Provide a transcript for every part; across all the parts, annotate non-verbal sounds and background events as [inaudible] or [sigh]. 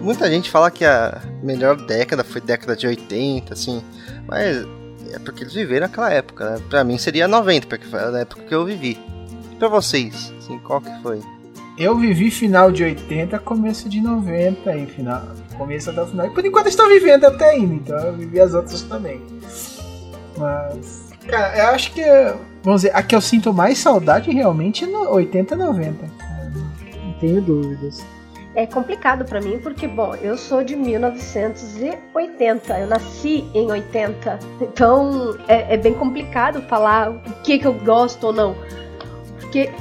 muita gente fala que a melhor década foi década de 80, assim, mas é porque eles viveram aquela época, né? Pra mim seria 90, porque foi a época que eu vivi. E pra vocês, assim, qual que foi? Eu vivi final de 80, começo de 90 e final, começo até o final. E por enquanto estou vivendo até ainda, então eu vivi as outras também. Mas, cara, eu acho que, vamos dizer, a que eu sinto mais saudade realmente é no 80 90. Não tenho dúvidas. É complicado para mim porque, bom, eu sou de 1980, eu nasci em 80, então é, é bem complicado falar o que, que eu gosto ou não. Porque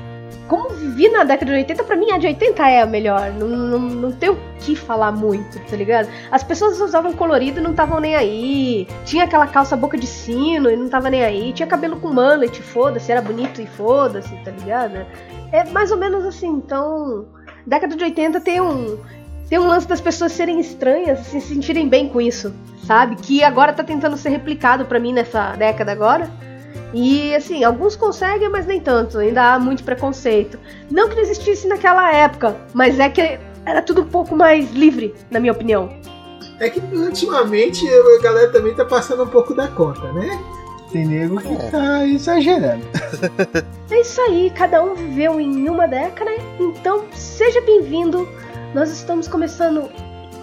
como vivi na década de 80, pra mim a de 80 é a melhor. Não, não, não tem o que falar muito, tá ligado? As pessoas usavam colorido e não estavam nem aí. Tinha aquela calça boca de sino e não tava nem aí. Tinha cabelo com mullet, foda-se, era bonito e foda-se, tá ligado? É mais ou menos assim, então década de 80 tem um tem um lance das pessoas serem estranhas, se sentirem bem com isso, sabe? Que agora tá tentando ser replicado para mim nessa década agora. E assim, alguns conseguem, mas nem tanto. Ainda há muito preconceito. Não que não existisse naquela época, mas é que era tudo um pouco mais livre, na minha opinião. É que ultimamente a galera também tá passando um pouco da conta, né? Tem nego que é. tá exagerando. [laughs] É isso aí, cada um viveu em uma década, então seja bem-vindo. Nós estamos começando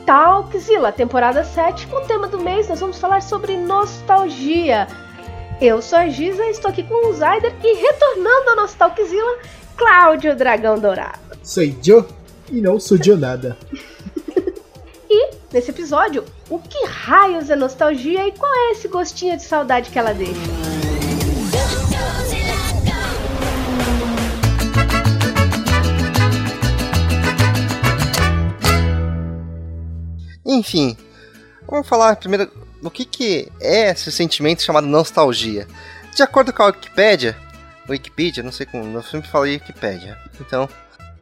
Talkzilla, temporada 7, com o tema do mês, nós vamos falar sobre nostalgia. Eu sou a Giza, estou aqui com o Zyder e retornando ao nosso Talkzilla, Cláudio Dragão Dourado. Sou Joe e não sou nada. e, nesse episódio, o que raios é nostalgia e qual é esse gostinho de saudade que ela deixa? Enfim, vamos falar primeiro o que, que é esse sentimento chamado nostalgia. De acordo com a Wikipedia, Wikipedia, não sei como, eu sempre falei Wikipedia, então,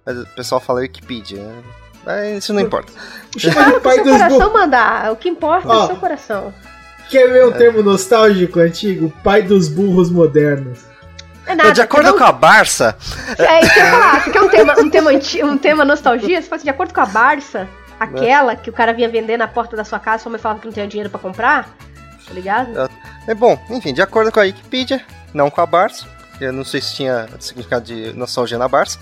mas o pessoal fala Wikipedia, mas isso não importa. Chama o pai seu coração mandar, o que importa oh, é o seu coração. Quer ver um é. termo nostálgico antigo? Pai dos burros modernos. É nada, de acordo não... com a Barça. É isso que eu ia falar. Você quer um tema, um tema, um tema nostalgia? Você fala assim, de acordo com a Barça, Aquela que o cara vinha vender na porta da sua casa, sua mãe falava que não tinha dinheiro para comprar. Tá ligado? É, é bom, enfim, de acordo com a Wikipedia, não com a Barça, eu não sei se tinha significado de nostalgia na Barça.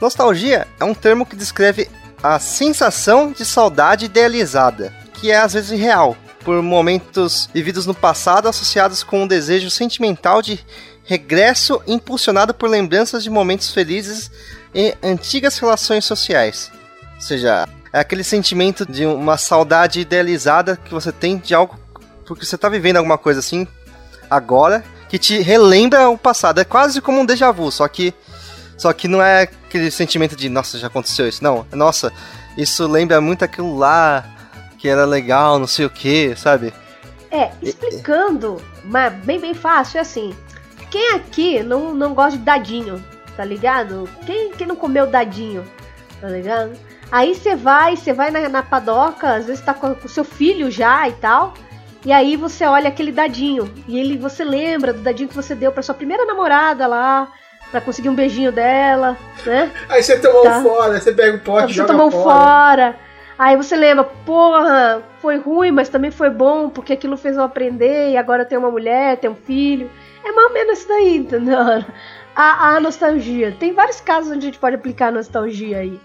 Nostalgia é um termo que descreve a sensação de saudade idealizada, que é às vezes irreal, por momentos vividos no passado associados com um desejo sentimental de regresso impulsionado por lembranças de momentos felizes e antigas relações sociais. Ou seja, é aquele sentimento de uma saudade idealizada que você tem de algo porque você tá vivendo alguma coisa assim agora que te relembra o passado. É quase como um déjà vu, só que só que não é aquele sentimento de nossa, já aconteceu isso. Não, nossa, isso lembra muito aquilo lá que era legal, não sei o que, sabe? É, explicando, mas bem bem fácil, é assim. Quem aqui não, não gosta de dadinho, tá ligado? Quem, quem não comeu dadinho, tá ligado? Aí você vai, você vai na, na padoca, às vezes tá com o seu filho já e tal. E aí você olha aquele dadinho. E ele você lembra do dadinho que você deu pra sua primeira namorada lá. Pra conseguir um beijinho dela, né? Aí você tomou tá? fora, você pega o pote e joga tomou fora. fora. Aí você lembra, porra, foi ruim, mas também foi bom, porque aquilo fez eu aprender, e agora eu tenho uma mulher, tenho um filho. É mais ou menos isso daí, entendeu? A, a nostalgia. Tem vários casos onde a gente pode aplicar a nostalgia aí.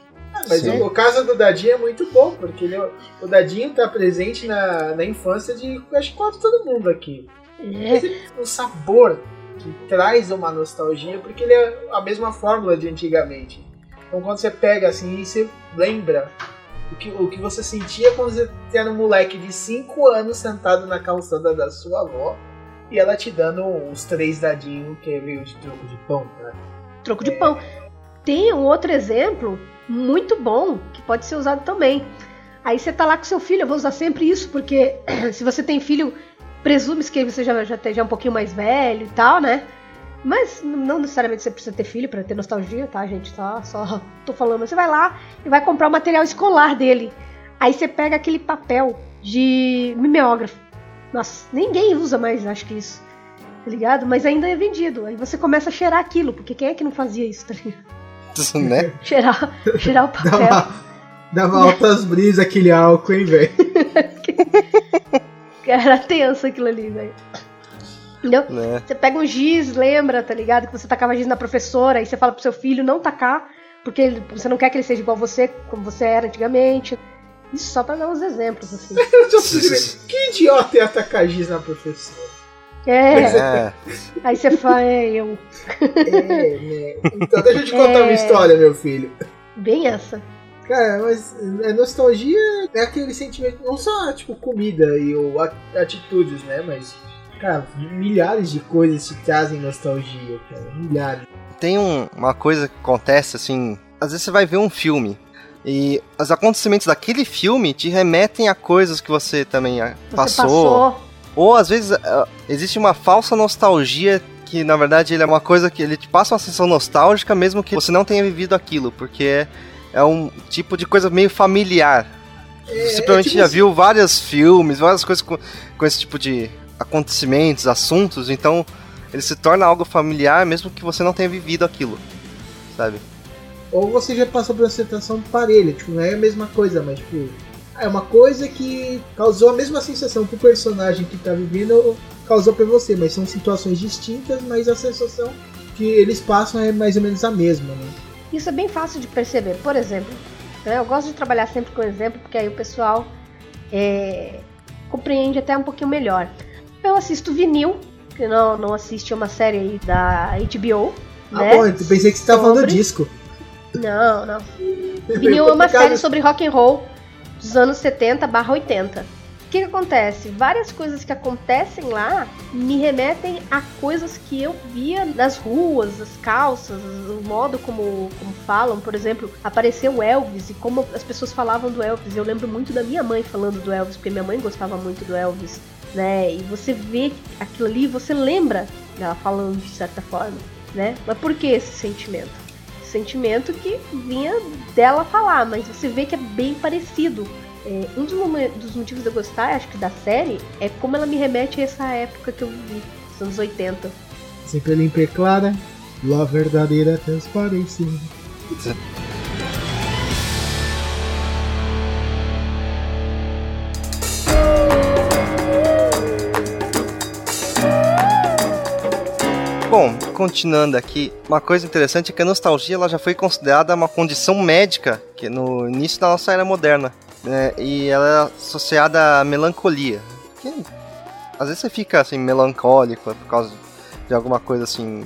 Mas o, o, caso do Dadinho é muito bom, porque ele, é o Dadinho tá presente na, na infância de acho que quase todo mundo aqui. É. O sabor que traz uma nostalgia, porque ele é a mesma fórmula de antigamente. Então quando você pega assim e você lembra o que, o que você sentia quando você era um moleque de 5 anos sentado na calçada da sua avó e ela te dando uns três dadinhos que veio de troco de pão, né? Troco de é. pão. Tem um outro exemplo muito bom que pode ser usado também. Aí você tá lá com seu filho, eu vou usar sempre isso, porque [clears throat] se você tem filho, presume-se que você já, já esteja um pouquinho mais velho e tal, né? Mas não necessariamente você precisa ter filho para ter nostalgia, tá, gente? Tá, só [laughs] tô falando. Você vai lá e vai comprar o material escolar dele. Aí você pega aquele papel de mimeógrafo. Nossa, ninguém usa mais, acho que isso. Tá ligado? Mas ainda é vendido. Aí você começa a cheirar aquilo, porque quem é que não fazia isso, tá ligado? [laughs] né? cheirar, cheirar o papel. Dava altas brisas aquele álcool, hein, velho? [laughs] [laughs] Era tenso aquilo ali, velho. Entendeu? Né? Você pega um giz, lembra, tá ligado? Que você tacava giz na professora, e você fala pro seu filho não tacar, porque ele- você não quer que ele seja igual você, como você era antigamente. Isso só pra dar uns exemplos, assim. [laughs] Que idiota é atacar giz na professora? É, É, aí você fala, é, eu. É, né? Então deixa eu te contar uma É. história, meu filho. Bem essa. Cara, mas a nostalgia é aquele sentimento, não só tipo comida e ou atitudes, né? Mas, cara, milhares de coisas te trazem nostalgia, cara. Milhares. tem um- uma coisa que acontece assim. Às vezes você vai ver um filme. E os acontecimentos daquele filme te remetem a coisas que você também ah, Você passou. passou. Ou às vezes ah, existe uma falsa nostalgia que na verdade ele é uma coisa que ele te passa uma sensação nostálgica mesmo que você não tenha vivido aquilo, porque é, é um tipo de coisa meio familiar. É, Você provavelmente tipo já assim, viu vários filmes, várias coisas com, com esse tipo de acontecimentos, assuntos, então ele se torna algo familiar mesmo que você não tenha vivido aquilo, sabe? Ou você já passou por uma situação parelha, tipo, não é a mesma coisa, mas tipo. É uma coisa que causou a mesma sensação pro personagem que tá vivendo, causou pra você, mas são situações distintas, mas a sensação que eles passam é mais ou menos a mesma, né? Isso é bem fácil de perceber. Por exemplo, né, eu gosto de trabalhar sempre com exemplo, porque aí o pessoal é, compreende até um pouquinho melhor. Eu assisto vinil, que não, não assiste uma série aí da HBO. Ah, né? bom, eu pensei que você tava falando Sobre- disco. Não, não. [laughs] Vinil é uma série sobre rock and roll dos anos 70 barra 80. O que, que acontece? Várias coisas que acontecem lá me remetem a coisas que eu via nas ruas, as calças, o modo como, como falam. Por exemplo, apareceu o Elvis e como as pessoas falavam do Elvis. Eu lembro muito da minha mãe falando do Elvis, porque minha mãe gostava muito do Elvis. Né? E você vê aquilo ali, você lembra dela falando de certa forma. Né? Mas por que esse sentimento? sentimento que vinha dela falar, mas você vê que é bem parecido. É, um dos, dos motivos de eu gostar, acho que da série, é como ela me remete a essa época que eu vivi, os anos 80. Sempre limpa e clara, lá verdadeira transparência. Bom, continuando aqui, uma coisa interessante é que a nostalgia ela já foi considerada uma condição médica que no início da nossa era moderna, né? E ela é associada à melancolia. Que, às vezes você fica assim melancólico por causa de alguma coisa assim,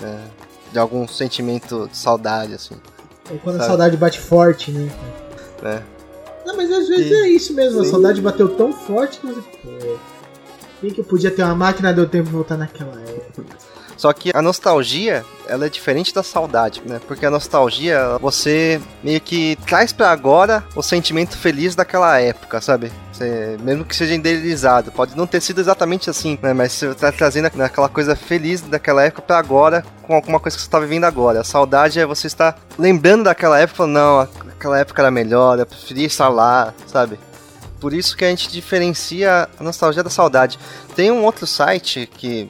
né? de algum sentimento de saudade assim, É quando a Sabe? saudade bate forte, né? né? Não, mas às vezes Sim. é isso mesmo, a Sim. saudade bateu tão forte que você. Pô, quem que eu podia ter uma máquina deu tempo de voltar naquela época? Só que a nostalgia, ela é diferente da saudade, né? Porque a nostalgia, você meio que traz pra agora o sentimento feliz daquela época, sabe? Você, mesmo que seja idealizado, pode não ter sido exatamente assim, né? Mas você tá trazendo aquela coisa feliz daquela época pra agora, com alguma coisa que você tá vivendo agora. A saudade é você estar lembrando daquela época, não, aquela época era melhor, eu preferia estar lá, sabe? Por isso que a gente diferencia a nostalgia da saudade. Tem um outro site que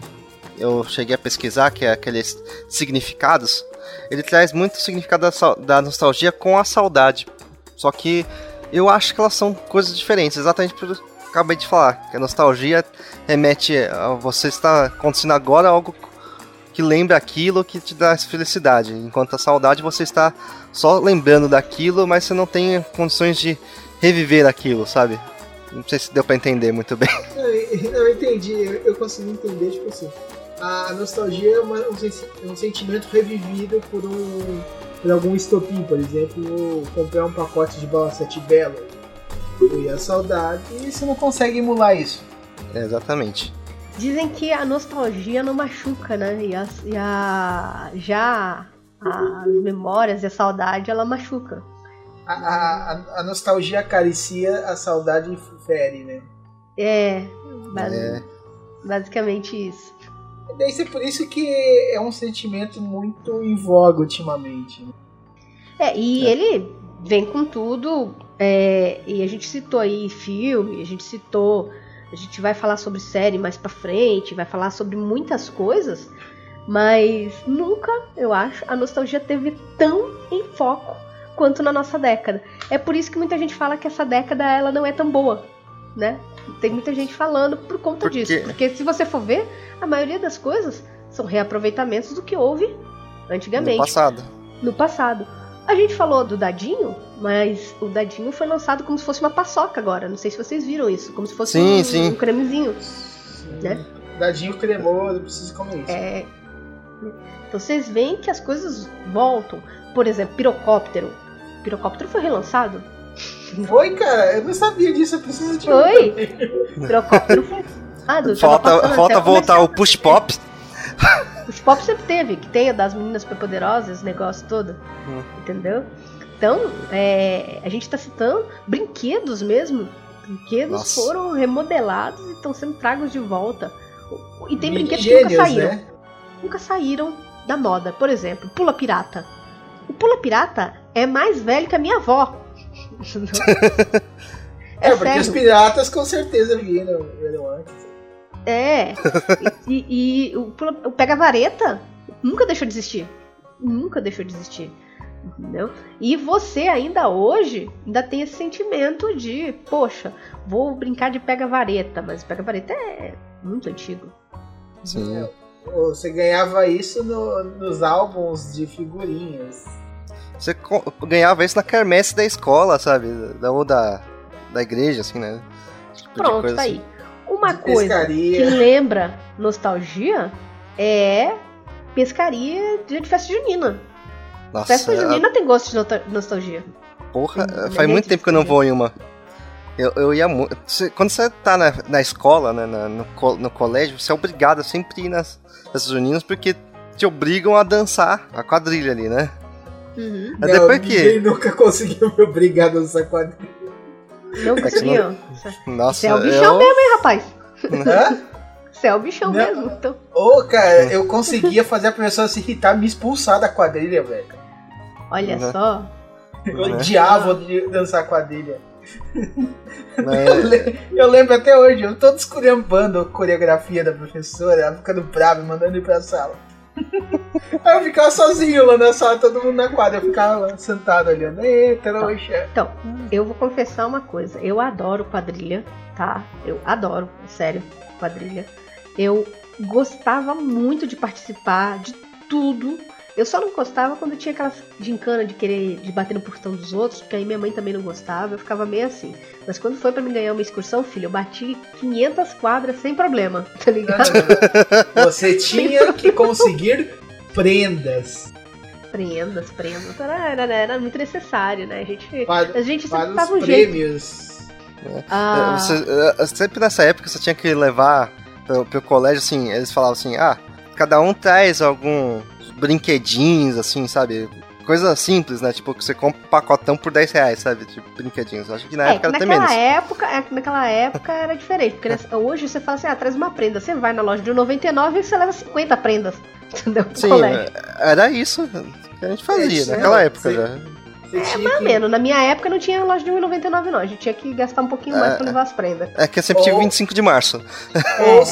eu cheguei a pesquisar, que é aqueles significados, ele traz muito significado da, nostalgia com a saudade. Só que eu acho que elas são coisas diferentes, exatamente por acabei de falar. Que a nostalgia remete a você estar acontecendo agora algo que lembra aquilo que te dá felicidade. Enquanto a saudade você está só lembrando daquilo, mas você não tem condições de reviver aquilo, sabe? Não sei se deu pra entender muito bem. Eu eu entendi, eu, eu consegui entender, tipo assim. A nostalgia é uma- um, um sentimento revivido por um. por algum estopim, por exemplo, comprar um pacote de bala sete belo. E a saudade. E você não consegue emular isso. É, exatamente. Dizem que a nostalgia não machuca, né? E, as- e a, já as memórias e a saudade, ela machuca. A, a- a- a nostalgia acaricia, a saudade fere, né? É, É. basicamente isso. Deve ser por isso que é um sentimento muito em voga ultimamente. né? É, e É. ele vem com tudo. é, e a gente citou aí filme, a gente citou. A gente vai falar sobre série mais pra frente, vai falar sobre muitas coisas. Mas nunca, eu acho, a nostalgia teve tão em foco quanto na nossa década. É por isso que muita gente fala que essa década ela não é tão boa, né? Tem muita gente falando por conta por disso. Porque se você for ver, a maioria das coisas são reaproveitamentos do que houve antigamente. No passado. No passado. A gente falou do dadinho, mas o dadinho foi lançado como se fosse uma paçoca agora. Não sei se vocês viram isso. Como se fosse sim, um, sim. um cremezinho. Sim. Né? Dadinho cremoso, preciso comer isso. É. Então vocês veem que as coisas voltam. Por exemplo, pirocóptero. Pirocóptero foi relançado? Foi, cara, eu não sabia disso, eu preciso de Foi? Pirocóptero foi. Ah, do, falta falta voltar o push pop. Os pop sempre teve, que tem a das meninas superpoderosas, negócio todo. Hum. Entendeu? Então, é, a gente tá citando brinquedos mesmo. Brinquedos Nossa. foram remodelados e estão sendo tragos de volta. E tem Mini brinquedos que nunca gênios, saíram. né? Nunca saíram da moda. Por exemplo, Pula Pirata. O Pula Pirata é mais velho que a minha avó. [laughs] É, porque sério. os piratas com certeza viram, viram antes. É. E, e- o, o Pega Vareta nunca deixou de existir. Nunca deixou de existir. Entendeu? E você ainda hoje ainda tem esse sentimento de, poxa, vou brincar de Pega Vareta, mas Pega Vareta é muito antigo. Sim. Você ganhava isso no- nos álbuns de figurinhas. Você ganhava isso na quermesse da escola, sabe? Da, ou da, da igreja, assim, né? Tipo Pronto, coisa tá assim. aí. Uma De coisa pescaria. que lembra nostalgia é pescaria de festa junina. Nossa, Festa a- junina tem gosto de nostalgia. porra, Tem faz elemento muito tempo que eu não vou em uma. Eu, eu ia muito. Quando você tá na, na escola, né, na- no, co- no colégio, você é obrigado a sempre ir nas festas juninas porque te obrigam a dançar a quadrilha ali, né? Uhum. Até Não, porque- ninguém nunca conseguiu me obrigar a dançar quadrilha. Não que conseguiam. Nossa, Você é o bichão eu, mesmo, hein, rapaz? Hã? Você é o bichão Não. mesmo. Então, Ô, cara, eu conseguia fazer a pessoa se irritar, me expulsar da quadrilha, velho. olha Uhum. só. Eu Uhum. odiava de dançar quadrilha. né, Eu, le- eu lembro até hoje, eu todo esculhambando a coreografia da professora, ela ficando brava, mandando ir pra sala. Aí eu ficava sozinho lá na sala, todo mundo na quadra, eu ficava sentado olhando, eita, trouxa. Então, eu vou confessar uma coisa. Eu adoro quadrilha, tá? Eu adoro, sério, quadrilha. Eu gostava muito de participar de tudo. Eu só não gostava quando tinha aquelas gincana de querer de bater no portão dos outros, porque aí minha mãe também não gostava, eu ficava meio assim. Mas quando foi pra me ganhar uma excursão, filho, eu bati 500 quadras sem problema, [laughs] tá ligado? [laughs] Você tinha que conseguir prendas prendas, prendas. Era, era, era muito necessário, né? A gente, para, a gente sempre para dava um jeito. prêmios. Ah, Você- eh, sempre nessa época você tinha que levar pro, pro colégio, assim, eles falavam assim, ah, cada um traz alguns brinquedinhos, assim, sabe? Coisa simples, né? Tipo, que você compra um pacotão por 10 reais, sabe? Tipo, brinquedinhos. Eu acho que na é, época era até menos. época, é, que naquela época era diferente, porque nessa- [laughs] hoje você fala assim, ah, traz uma prenda, você vai na loja de 99 e você leva 50 prendas, [laughs] entendeu? Sim, colégio. era isso que a gente fazia É, naquela sim. época já. É mais ou menos, na minha época não tinha loja de 1,99 não, a gente tinha que gastar um pouquinho mais É. pra levar as prendas. É que eu sempre tive Ou- 25 de março. [laughs] Ou,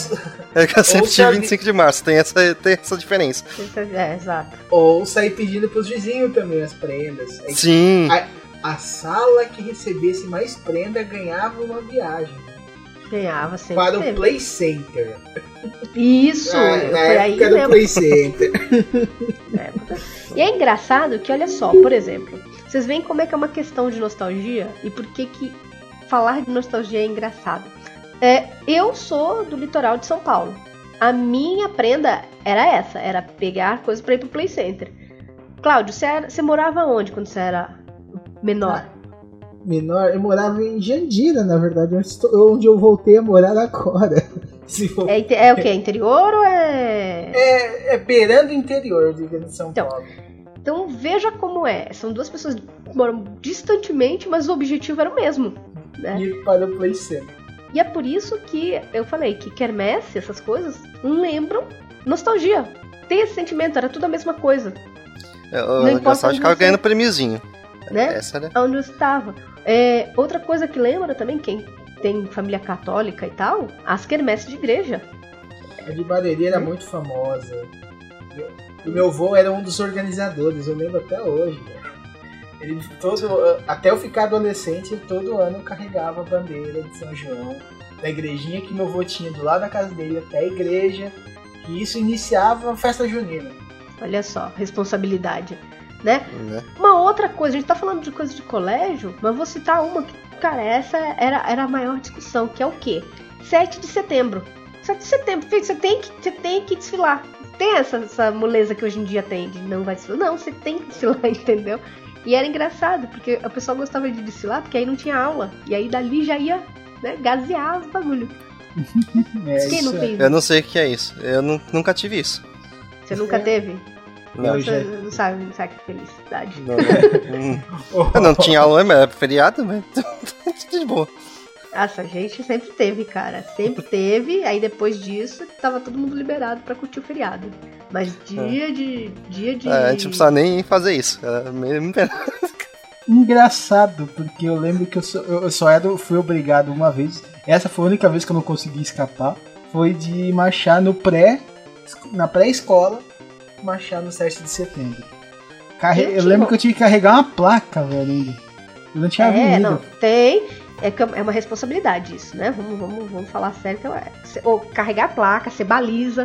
É que eu sempre Ou tive sabe- 25 de março, tem essa, tem essa diferença. É, é, exato. ou sair pedindo pros vizinhos também as prendas. Aí Sim. A sala que recebesse mais prenda ganhava uma viagem Ganhava sempre. para o. Play Center. Isso, Ah, na foi aí do mesmo. Play Center. [laughs] E é engraçado que, olha só, por exemplo, vocês veem como é que é uma questão de nostalgia e por que que falar de nostalgia é engraçado. É, eu sou do litoral de São Paulo. A minha prenda era essa, era pegar coisas pra ir pro Play Center. Cláudio, você, era- você morava onde quando você era menor? Menor, eu morava em Jandira, na verdade, onde, estou- onde eu voltei a morar agora. [laughs] Se for- É, é o que? Interior ou é. É, é beirando interior de São Então, Paulo. Então veja como é. São duas pessoas que moram distantemente, mas o objetivo era o mesmo. né? Ir para o Play Center. E é por isso que eu falei que quermesse, essas coisas, lembram nostalgia. Tem esse sentimento, era tudo a mesma coisa, Eu, Não eu importa você- ganhando prêmiozinho. né? Essa era. Onde eu estava. É, outra coisa que lembra também, quem tem família católica e tal, as quermesses de igreja. A de Barueri era muito famosa. O meu avô era um dos organizadores, eu lembro até hoje. Ele todo, até eu ficar adolescente, todo ano eu carregava a bandeira de São João, da igrejinha que meu avô tinha do lado da casa dele até a igreja, que isso iniciava a festa junina. Olha só, responsabilidade, né? né? Uma outra coisa, a gente tá falando de coisa de colégio, mas vou citar uma que, cara, essa era, era a maior discussão, que é o quê? 7 de setembro. 7 de setembro, você tem que, você tem que desfilar. Tem essa, essa moleza que hoje em dia tem de não vai desfilar. Não, você tem que desfilar, [laughs] entendeu? E era engraçado, porque a pessoa gostava de desfilar, porque aí não tinha aula. E aí dali já ia né, gasear os bagulho. [laughs] É, Quem não fez? Eu não sei o que é isso. Eu nunca tive isso. Você nunca teve? Não, Você não sabe, não sabe que felicidade. Não, não. [laughs] eu não tinha aula, mas era feriado, mas de boa. Nossa, a gente sempre teve, cara. Sempre [laughs] teve. Aí depois disso, tava todo mundo liberado para curtir o feriado. Mas dia é. de. Dia de. É, a gente não precisa nem fazer isso. Era meio Engraçado, porque eu lembro que eu só, eu só era, fui obrigado uma vez. Essa foi a única vez que eu não consegui escapar. Foi de marchar no pré. Na pré-escola, marchar no 7 de setembro. Carre... Eu lembro que eu tive que carregar uma placa, velho. Eu não tinha é, não, tem. É, é uma responsabilidade isso, né? Vamos, vamos, vamos falar sério que é. Ou carregar a placa, ser baliza.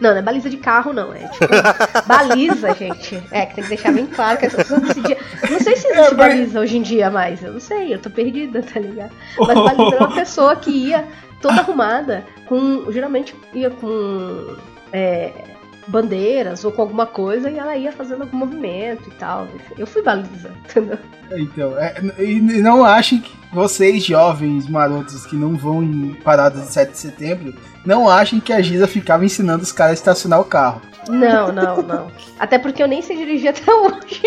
Não, não é baliza de carro, não. É tipo [laughs] baliza, gente. É, que tem que deixar bem claro que as pessoas decidiam. Não sei se existe é, baliza hoje em dia mais. Eu não sei, eu tô perdida, tá ligado? Mas baliza era uma pessoa que ia toda arrumada, com. Geralmente ia com. É, bandeiras ou com alguma coisa e ela ia fazendo algum movimento e tal. Eu fui baliza, [laughs] entendeu? Então, é, e não achem que vocês, jovens marotos que não vão em paradas de 7 de setembro, não achem que a Giza ficava ensinando os caras a estacionar o carro. Não, não, não. Até porque eu nem sei dirigir até hoje.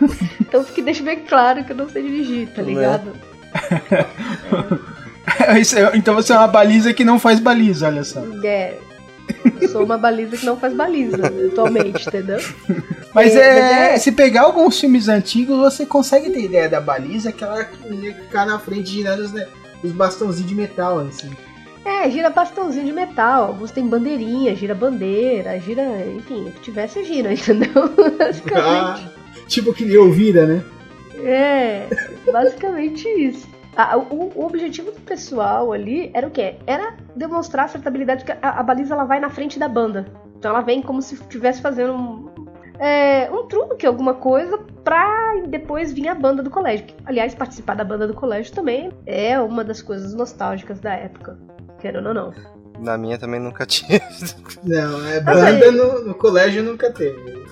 [laughs] então que deixa bem claro que eu não sei dirigir, tá né? ligado? [laughs] É. então você é uma baliza que não faz baliza, olha só. É, sou uma baliza que não faz baliza atualmente, entendeu? Mas é, é, é, se pegar alguns filmes antigos, você consegue ter ideia da baliza, aquela que ficar na frente girando os, né, os bastãozinhos de metal, assim. É, gira bastãozinho de metal, alguns tem bandeirinha, gira bandeira, gira, enfim, o que você gira, [laughs] entendeu? Basicamente. Ah, tipo que lhe ouvira, né? É, basicamente isso. A, o, o, objetivo do pessoal ali era o quê? Era demonstrar certa habilidade que a, a, baliza ela vai na frente da banda. Então ela vem como se estivesse fazendo um, é, um truque, alguma coisa, pra depois vir a banda do colégio. Aliás, participar da banda do colégio também é uma das coisas nostálgicas da época. Querendo ou não. Na minha também nunca [laughs] tinha. Não, é banda no, no colégio nunca teve.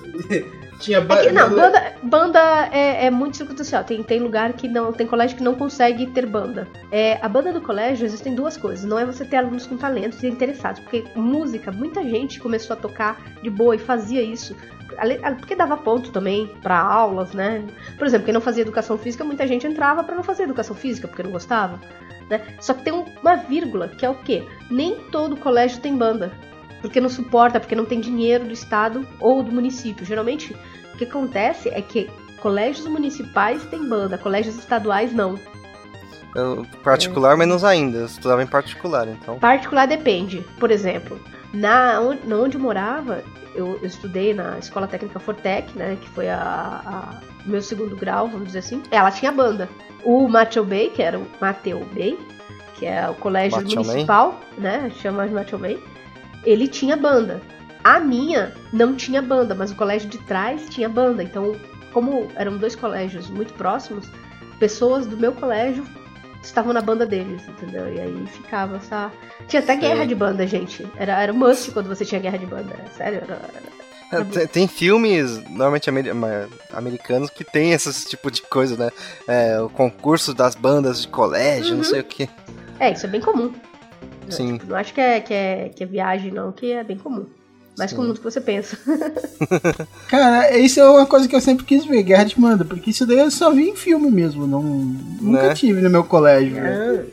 Tinha ba é que, não, banda, banda é, é muito circunstancial. Tem, tem lugar que não. Tem colégio que não consegue ter banda. É, a banda do colégio existem duas coisas. Não é você ter alunos com talentos e interessados. Porque música, muita gente começou a tocar de boa e fazia isso. Porque dava ponto também para aulas, né? Por exemplo, quem não fazia educação física, muita gente entrava para não fazer educação física, porque não gostava. Né? Só que tem uma vírgula, que é o quê? Nem todo colégio tem banda porque não suporta, porque não tem dinheiro do estado ou do município. Geralmente, que acontece é que colégios municipais têm banda, colégios estaduais não. Eu, particular, é. menos ainda. Eu estudava em particular, então. Particular depende. Por exemplo, na onde, onde eu morava, eu, eu, estudei na Escola Técnica Fortec, né? Que foi a, o meu segundo grau, vamos dizer assim. Ela tinha banda. O Mateo Bay, que era o Mateo Bay, que é o colégio municipal, né? Chama de Mateo Bay ele tinha banda. A minha não tinha banda, mas o colégio de trás tinha banda. Então, como eram dois colégios muito próximos, pessoas do meu colégio estavam na banda deles, entendeu? E aí ficava essa. Tinha até guerra de banda, gente. Era, era must quando você tinha guerra de banda. Sério, era, era... É, tem, tem, filmes, normalmente americanos, que tem esse tipo de coisa, né? É, o concurso das bandas de colégio, uhum. não sei o que. É, isso é bem comum. Sim. Tipo, não acho que é, que, é, que é viagem, não, que é bem comum. Mais Sim. comum do que você pensa. [laughs] Cara, isso é uma coisa que eu sempre quis ver, Guerra de Manda, porque isso daí eu só vi em filme mesmo, não, nunca né? tive no meu colégio. Né?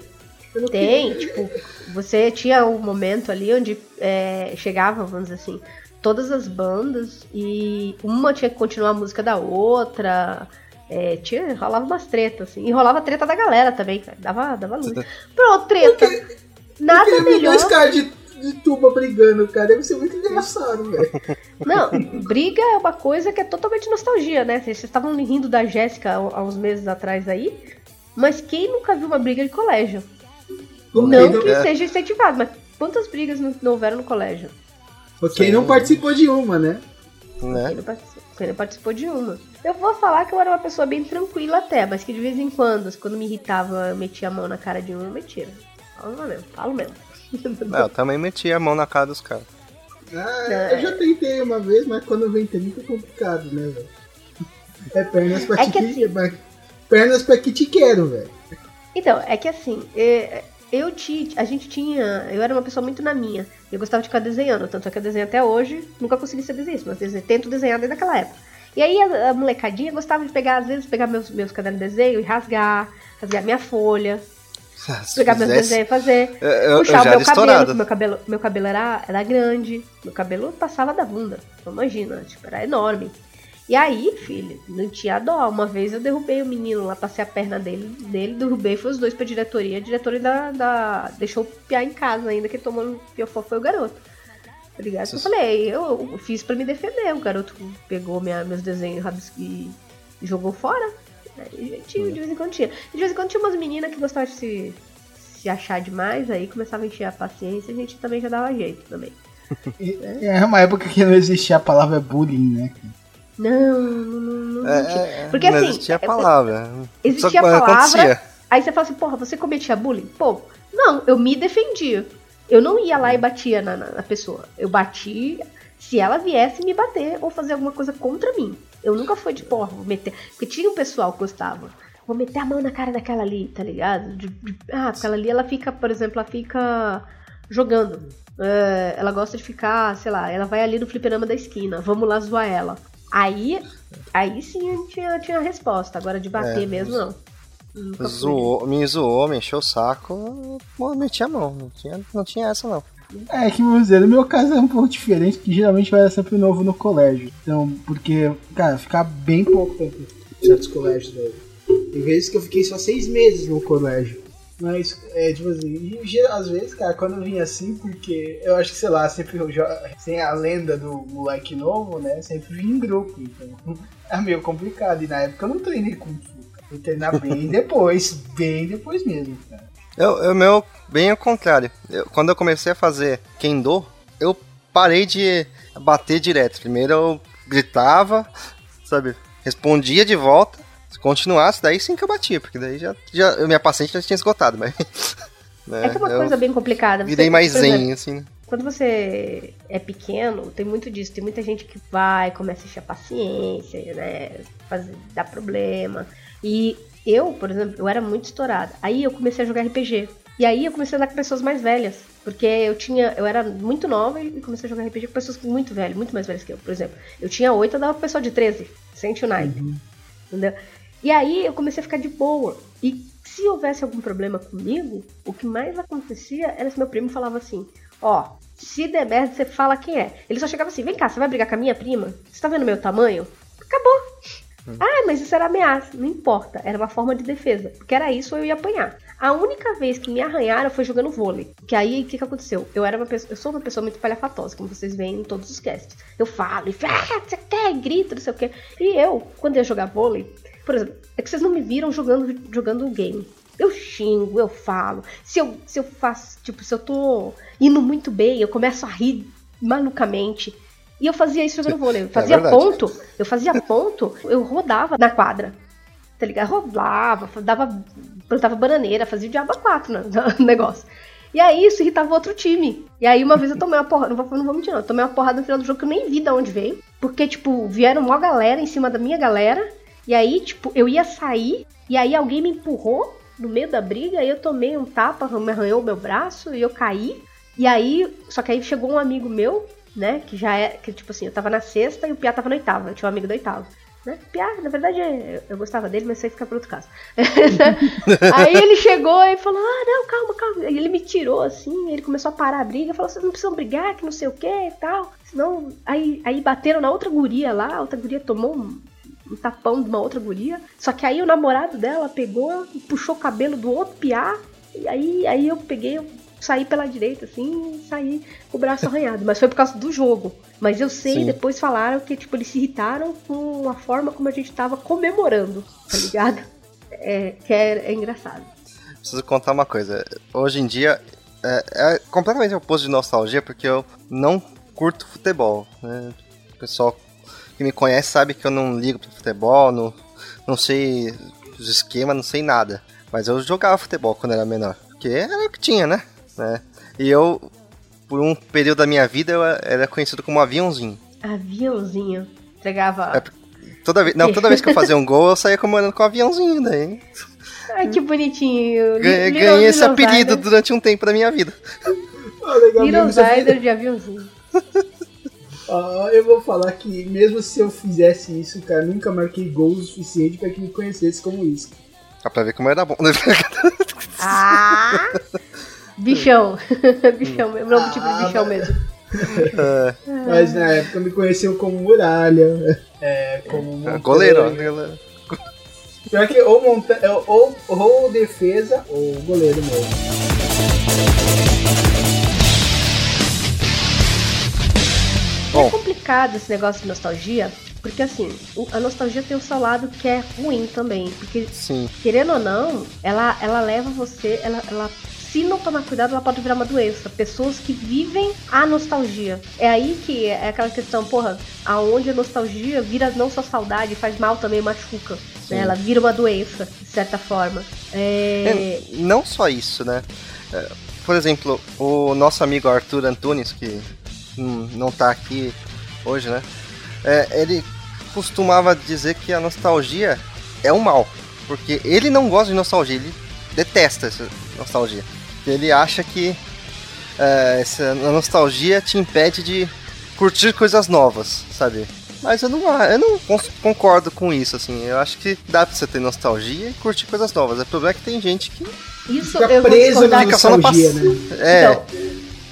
Tem, tipo, você tinha um momento ali onde é, chegava, vamos dizer assim, todas as bandas e uma tinha que continuar a música da outra. É, tinha, rolava umas tretas, assim. E rolava treta da galera também, cara. Dava, dava luz. [laughs] Pronto, treta. Nada melhor. Dois caras de, de tuba brigando, cara. Deve ser muito engraçado, velho. [laughs] Não, briga é uma coisa que é totalmente nostalgia, né? Vocês estavam rindo da Jéssica há uns meses atrás aí, mas quem nunca viu uma briga de colégio? Não quem que É. seja incentivado, mas quantas brigas não, não houveram no colégio? Quem não participou de uma, né? Né? Quem não, participou, quem não participou de uma. Eu vou falar que eu era uma pessoa bem tranquila até, mas que de vez em quando, quando me irritava, eu metia a mão na cara de um, eu metia. Falo mesmo, falo mesmo. É, eu também meti a mão na cara dos caras. Ah, eu já tentei uma vez, mas quando vem 30 é complicado, né, velho? É pernas pra É que te mas- Pernas pra que te quero, velho. Então, é que assim, é, eu a gente tinha. Eu era uma pessoa muito na minha. Eu gostava de ficar desenhando, tanto é que eu desenho até hoje, nunca consegui ser desenhista, mas desenho, tento desenhar desde aquela época. E aí a, a molecadinha gostava de pegar, às vezes, pegar meus, meus cadernos de desenho e rasgar, rasgar minha folha, Se pegar meus desenhos e fazer. eu, eu, eu puxar já o meu cabelo, estourado. meu cabelo, meu cabelo era, era grande, meu cabelo passava da bunda. Então imagina, tipo, era enorme. E aí, filho, não tinha dó. Uma vez eu derrubei o menino lá, passei a perna dele, dele derrubei, foi os dois pra diretoria. A diretoria da, da- deixou piar em casa ainda, que tomou no fiofó foi o garoto. Tá ligado? Eu falei, eu, eu fiz pra me defender. O garoto pegou minha, meus desenhos e jogou fora. Aí tinha, de vez em quando tinha. De vez em quando tinha umas meninas que gostavam de se, se achar demais, aí começava a encher a paciência e a gente também já dava jeito também. [laughs] E- É uma época que não existia a palavra bullying, né? Não, não, não, não É, tinha. é, Porque não assim, existia a é- palavra. Existia a palavra, acontecia. aí você fala assim, porra, você cometia bullying? Pô, não, eu me defendia. Eu não ia lá e batia na, na- na pessoa. Eu batia se ela viesse me bater ou fazer alguma coisa contra mim. Eu nunca fui de porra, vou meter. Porque tinha um pessoal que gostava. Vou meter a mão na cara daquela ali, tá ligado? De- de- ah, aquela ali ela fica, por exemplo, ela fica jogando. É, ela gosta de ficar, sei lá, ela vai ali no fliperama da esquina, vamos lá zoar ela. Aí, aí sim tinha, tinha resposta. Agora de bater É, mesmo, não. Zoou, me zoou, me encheu o saco, eu meti a mão. Não tinha, não tinha essa, não. É que, vamos dizer, no meu caso é um pouco diferente, que geralmente eu era sempre novo no colégio. Então, porque, cara, ficar bem pouco tempo Em certos colégios daí. Tem vezes que eu fiquei só seis meses no colégio. Mas, é, tipo assim, às vezes, cara, quando eu vim assim, porque eu acho que, sei lá, sempre eu sem a lenda do moleque novo, né? Sempre vim em grupo, então [laughs] é meio complicado. E na época eu não treinei Kung Fu. Fui treinar bem depois, bem depois mesmo, cara. Eu, eu meu, bem ao contrário. Eu- quando eu comecei a fazer Kendo, eu parei de bater direto. Primeiro eu gritava, sabe? Respondia de volta. Se continuasse, daí sim que eu batia, porque daí já, já minha paciente já tinha esgotado, mas. [laughs] né, É que é uma coisa bem complicada. Você- Virei mais exemplo, zen, assim. Quando você é pequeno, tem muito disso. Tem muita gente que vai, começa a encher a paciência, né? Fazer, dar problema. E eu, por exemplo, eu era muito estourada. Aí eu comecei a jogar RPG. E aí eu comecei a andar com pessoas mais velhas. Porque eu tinha. Eu era muito nova e comecei a jogar RPG com pessoas muito velhas, muito mais velhas que eu, por exemplo. Eu tinha 8, eu dava pra pessoa de 13. Sente o naipe. Entendeu? E aí eu comecei a ficar de boa. E se houvesse algum problema comigo, o que mais acontecia era se meu primo falava assim: Ó, se der merda, você fala quem é. Ele só chegava assim: Vem cá, você vai brigar com a minha prima? Você tá vendo meu tamanho? Acabou. Ah, mas isso era ameaça. Não importa. Era uma forma de defesa. Porque era isso eu ia apanhar. A única vez que me arranharam foi jogando vôlei. Que aí, o que, que aconteceu? Eu era uma pessoa, eu sou uma pessoa muito palhafatosa, como vocês veem em todos os casts. Eu falo e falo, ah, você quer? Grito, não sei o quê. E eu, quando ia jogar vôlei, por exemplo, é que vocês não me viram jogando, jogando o game. Eu xingo, eu falo. Se eu, se eu faço, tipo, se eu tô indo muito bem, eu começo a rir malucamente. E eu fazia isso jogando [laughs] vôlei. Eu fazia verdade. ponto, eu fazia ponto, eu rodava na quadra. Tá ligado? Rodava, dava, plantava bananeira, fazia o diabo a quatro no, no negócio. E aí isso irritava o outro time. E aí uma vez eu tomei uma porrada, não vou, não vou mentir não, eu tomei uma porrada no final do jogo que eu nem vi de onde veio. Porque, tipo, vieram uma galera em cima da minha galera. E aí, tipo, eu ia sair, e aí alguém me empurrou no meio da briga, aí eu tomei um tapa, me arranhou o meu braço, e eu caí. E aí, só que aí chegou um amigo meu, né, que já é, que tipo assim, eu tava na sexta e o Piá tava na oitava, eu tinha um amigo da oitava. Né? Piá, na verdade, eu, eu gostava dele, mas isso aí fica pra outro caso. [laughs] aí ele chegou e falou: Ah, não, calma, calma. Aí ele me tirou assim, ele começou a parar a briga, falou: Vocês não precisam brigar, que não sei o que e tal. Senão, aí, aí bateram na outra guria lá, a outra guria tomou um, um tapão de uma outra guria. Só que aí o namorado dela pegou puxou o cabelo do outro piá. E aí, aí eu peguei, eu saí pela direita, assim, e saí com o braço arranhado. Mas foi por causa do jogo. Mas eu sei, Sim. depois falaram que, tipo, eles se irritaram com a forma como a gente tava comemorando, tá ligado? É, que é, é engraçado. Preciso contar uma coisa. Hoje em dia é, é completamente oposto de nostalgia, porque eu não curto futebol. Né? O pessoal que me conhece sabe que eu não ligo pro futebol, não, não sei os esquemas, não sei nada. Mas eu jogava futebol quando era menor. Porque era o que tinha, né? Né? E eu, por um período da minha vida, eu era conhecido como aviãozinho. Aviãozinho. Entregava. É, Toda vez, não, toda vez que eu fazia um [laughs] gol, eu saía comemorando com um aviãozinho daí. Ai, que bonitinho. Ganhei, ganhei esse Little apelido Zider. durante um tempo da minha vida. Ah, legal, Little Zider de aviãozinho. [laughs] Ah, eu vou falar que mesmo se eu fizesse isso, cara, nunca marquei gols o suficiente pra que me conhecesse como isso. Dá pra ver como era bom. Ah! [laughs] Bichão. [laughs] bichão mesmo. Novo tipo de bichão mesmo. É, Mas na época me conheceu como muralha, é, como montanha. goleiro, goleiro. Pior que ou, monta é, ou, ou defesa ou goleiro mesmo. Bom. É complicado esse negócio de nostalgia, porque assim, a nostalgia tem o seu lado que é ruim também. Porque, Sim, querendo ou não, ela, ela leva você, ela, ela se não tomar cuidado, ela pode virar uma doença. Pessoas que vivem a nostalgia. É aí que é aquela questão, porra, aonde a nostalgia vira não só saudade, faz mal também, machuca. Né? Ela vira uma doença, de certa forma. É, É, não só isso, né? É, Por exemplo, o nosso amigo Arthur Antunes, que hum, não tá aqui hoje, né? É, ele costumava dizer que a nostalgia é um mal. Porque ele não gosta de nostalgia, ele detesta essa nostalgia. Ele acha que é, essa a nostalgia te impede de curtir coisas novas, sabe? Mas eu não, eu não concordo com isso, assim. Eu acho que dá pra você ter nostalgia e curtir coisas novas. O problema é que tem gente que isso Fica eu preso na nostalgia, pass- né? É, Então,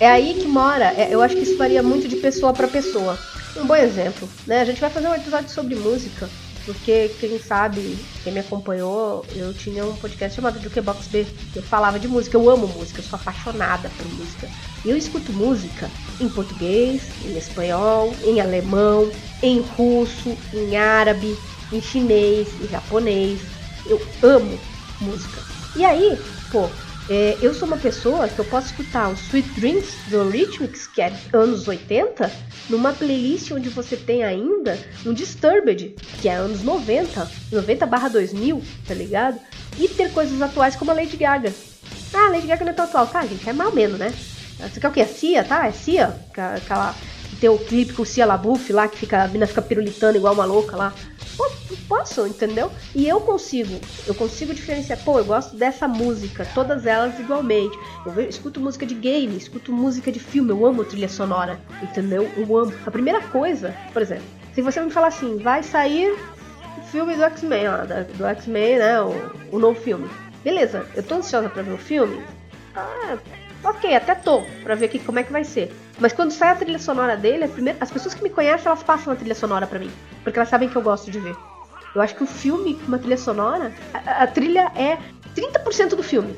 é aí que mora. é, eu acho que isso varia muito de pessoa pra pessoa. Um bom exemplo, né? A gente vai fazer um episódio sobre música, porque quem sabe, quem me acompanhou, eu tinha um podcast chamado Jukebox B, que eu falava de música. Eu amo música, eu sou apaixonada por música. E eu escuto música em português, em espanhol, em alemão, em russo, em árabe, em chinês, em japonês. Eu amo música. E aí, pô, é, eu sou uma pessoa que eu posso escutar o Sweet Dreams do Eurythmics, que é anos 80, numa playlist onde você tem ainda um Disturbed, que é anos 90, 90 barra 2000, tá ligado? E ter coisas atuais como a Lady Gaga. Ah, a Lady Gaga não é tão atual. Tá, gente, é mal menos, né? Você quer o quê? É Cia, tá? É Cia? Aquela- Aquela... que Tem o clipe com o Cia LaBeouf lá, que fica, a mina fica pirulitando igual uma louca lá. Pô, posso, entendeu? E eu consigo, eu consigo diferenciar. Pô, eu gosto dessa música, todas elas igualmente. Eu escuto música de game, escuto música de filme, eu amo trilha sonora, entendeu? Eu amo. A primeira coisa, por exemplo, se você me falar assim, vai sair o filme do X-Men, do X-Men, né? O, o novo filme. Beleza, eu tô ansiosa pra ver o filme. Ah, ok, até tô, pra ver aqui como é que vai ser. Mas quando sai a trilha sonora dele, a primeira- as pessoas que me conhecem, elas passam a trilha sonora pra mim. Porque elas sabem que eu gosto de ver. Eu acho que o filme com uma trilha sonora, a, a trilha é 30% do filme.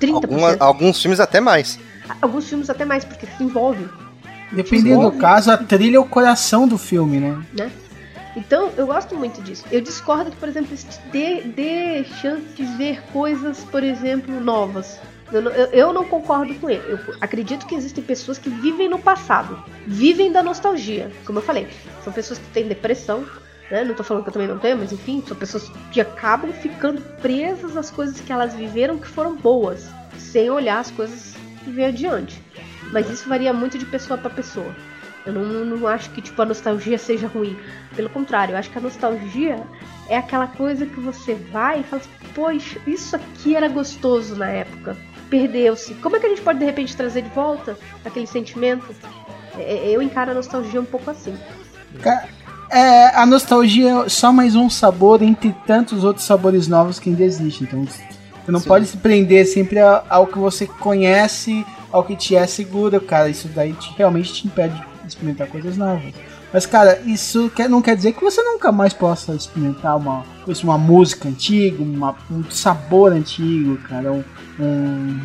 30%. alguma- alguns filmes até mais. Alguns filmes até mais, porque se envolvem. Dependendo do caso, a trilha é o coração do filme, né? né? Então, eu gosto muito disso. Eu discordo que, por exemplo, isso te dê, dê chance de ver coisas, por exemplo, novas. Eu não, eu- eu não concordo com ele. Eu acredito que existem pessoas que vivem no passado, vivem da nostalgia. Como eu falei, são pessoas que têm depressão, né? Não tô falando que eu também não tenho, mas enfim, são pessoas que acabam ficando presas às coisas que elas viveram que foram boas, sem olhar as coisas que vêm adiante. Mas isso varia muito de pessoa para pessoa. Eu não, não acho que tipo a nostalgia seja ruim. Pelo contrário, eu acho que a nostalgia é aquela coisa que você vai e fala assim, poxa, isso aqui era gostoso na época. Perdeu-se. Como é que a gente pode de repente trazer de volta aquele sentimento? É, é, Eu encaro a nostalgia um pouco assim. Ca- É, a nostalgia é só mais um sabor entre tantos outros sabores novos que ainda existem. Então, você não Sim. pode se prender sempre ao que você conhece, ao que te é seguro, cara. Isso daí te- realmente te impede de experimentar coisas novas. Mas, cara, isso quer- não quer dizer que você nunca mais possa experimentar uma, uma música antiga, uma- um sabor antigo, cara. Um, um,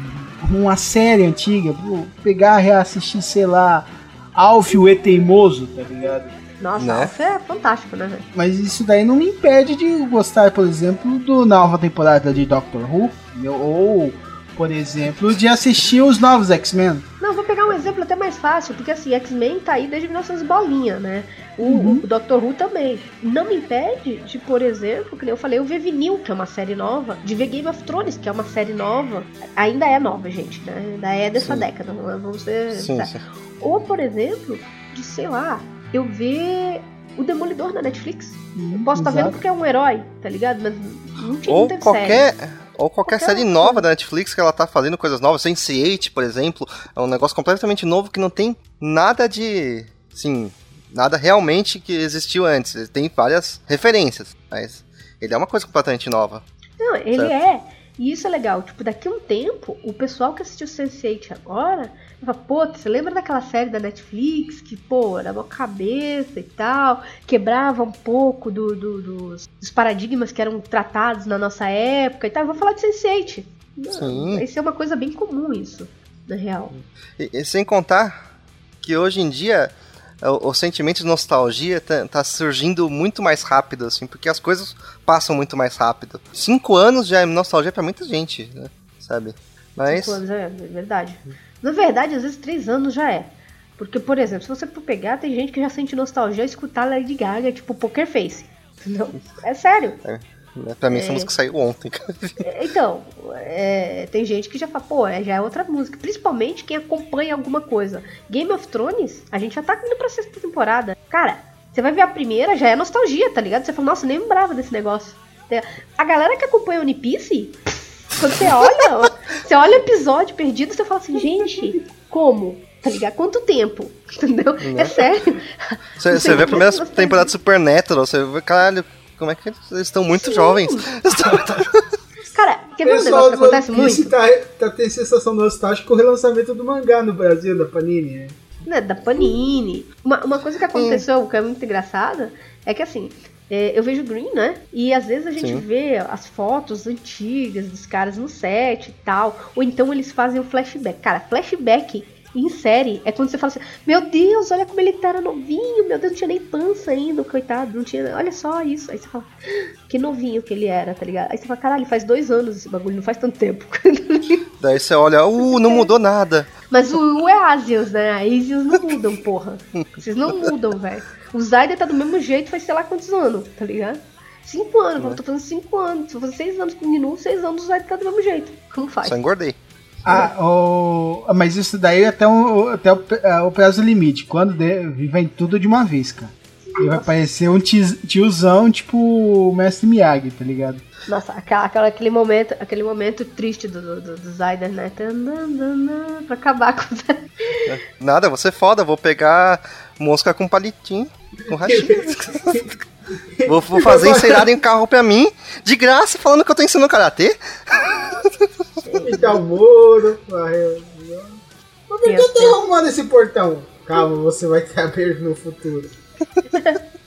uma série antiga, pegar, reassistir, sei lá, Alf o E Teimoso, tá ligado? Nossa, Né? Alf é fantástico, né? Mas isso daí não me impede de gostar, por exemplo, do nova temporada de Doctor Who, ou, por exemplo, de assistir os novos X-Men. Não, vou pegar um exemplo até mais fácil, porque assim, X-Men tá aí desde 1900 bolinha, né? O, Uhum. o Doctor Who também. Não me impede de, por exemplo, que nem eu falei, eu ver Vinil, que é uma série nova, de ver Game of Thrones, que é uma série nova. Ainda é nova, gente, né? Ainda é dessa Sim. década, não é? Vamos ser. Sim, tá. sim. Ou, por exemplo, de, sei lá, eu ver o Demolidor na Netflix. Eu posso estar vendo Exato. porque é um herói, tá ligado? Mas não tinha Ou teve série. qualquer, ou qualquer Qualquer série nova coisa. da Netflix que ela tá fazendo coisas novas. Sense8, por exemplo, é um negócio completamente novo que não tem nada de. Sim, nada realmente que existiu antes. Ele tem várias referências, mas ele é uma coisa completamente nova. Não, ele Certo. é. E isso é legal. Tipo, daqui a um tempo, o pessoal que assistiu Sense8 agora, falar, pô, você lembra daquela série da Netflix que, pô, era uma cabeça e tal, quebrava um pouco do, do- dos, dos paradigmas que eram tratados na nossa época e tal. Eu vou falar de Sense8. Sim. Isso é uma coisa bem comum, isso, na real. E, e sem contar que hoje em dia o, o sentimento de nostalgia tá, tá surgindo muito mais rápido, assim, porque as coisas passam muito mais rápido. Cinco anos já é nostalgia pra muita gente, né? Sabe? Mas. Cinco anos, é, é verdade. Na verdade, às vezes três anos já é. Porque, por exemplo, se você for pegar, tem gente que já sente nostalgia ao escutar Lady Gaga, tipo Poker Face. Entendeu? É sério. né, Pra mim, É. essa música saiu ontem. É, Então, é, tem gente que já fala, pô, é, já é outra música. Principalmente quem acompanha alguma coisa. Game of Thrones, a gente já tá indo pra sexta temporada. Cara, você vai ver a primeira, já é nostalgia, tá ligado? Você fala, nossa, nem lembrava desse negócio. A galera que acompanha One Piece, quando você olha, você olha o episódio perdido, você fala assim, gente, como? Tá ligado? Quanto tempo? Entendeu? Né? É sério. Você, você vê a primeira temporada de Supernatural, você vê, caralho, como é que eles estão muito Sim. jovens. [laughs] Cara, quer O ver um negócio que acontece muito? tá, tá tendo sensação nostálgica com o relançamento do mangá no Brasil, da Panini. né? né, da Panini. Uma, uma coisa que aconteceu que é muito engraçada é que assim. É, eu vejo Green, né? E às vezes a gente Sim. vê as fotos antigas dos caras no set e tal. Ou então eles fazem um flashback. Cara, flashback em série é quando você fala assim: Meu Deus, olha como ele era novinho. Meu Deus, não tinha nem pança ainda, coitado. Não tinha. Olha só isso. Aí você fala: "Ah, Que novinho que ele era, tá ligado? Aí você fala: Caralho, faz dois anos esse bagulho, não faz tanto tempo. [laughs] Daí você olha, uh, não mudou nada. Mas o, o é Asios, né? A Asios não mudam, porra. Vocês não mudam, velho. O Zayda tá do mesmo jeito faz sei lá quantos anos, tá ligado? Cinco anos, eu tô fazendo cinco anos. Se eu fazer seis anos com o Minu, seis anos o Zayda tá do mesmo jeito. Como faz? Só engordei. Ah, o... mas isso daí até, o, até o, é, o prazo limite. Quando de... vem tudo de uma vez, cara. E vai parecer um tiz- tiozão, tipo o Mestre Miyagi, tá ligado? Nossa, aquela, aquela- aquele, momento, aquele momento triste do, do, do, Zayda, né? Pra acabar com o Zayda. Nada, você é foda, vou pegar mosca com palitinho, com [laughs] rachinho. vou, vou fazer encerada em carro pra mim, de graça, falando que eu tô ensinando karatê. Então, muro. Mas por que eu tô arrumando esse portão? Calma, você vai ter aberto no futuro. [laughs]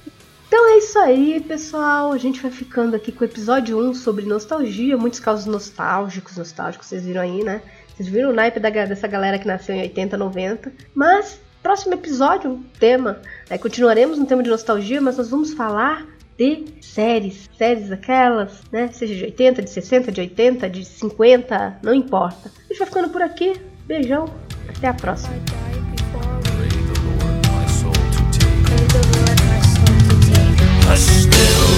Então é isso aí, pessoal. A gente vai ficando aqui com o episódio 1 sobre nostalgia, muitos casos nostálgicos, nostálgicos, vocês viram aí, né? Vocês viram o naipe da, dessa galera que nasceu em 80, 90. Mas, próximo episódio, um tema. né, continuaremos no tema de nostalgia, mas nós vamos falar de séries. Séries aquelas, né? Seja de 80, de 60, de 80, de 50, não importa. A gente vai ficando por aqui. Beijão. Até a próxima.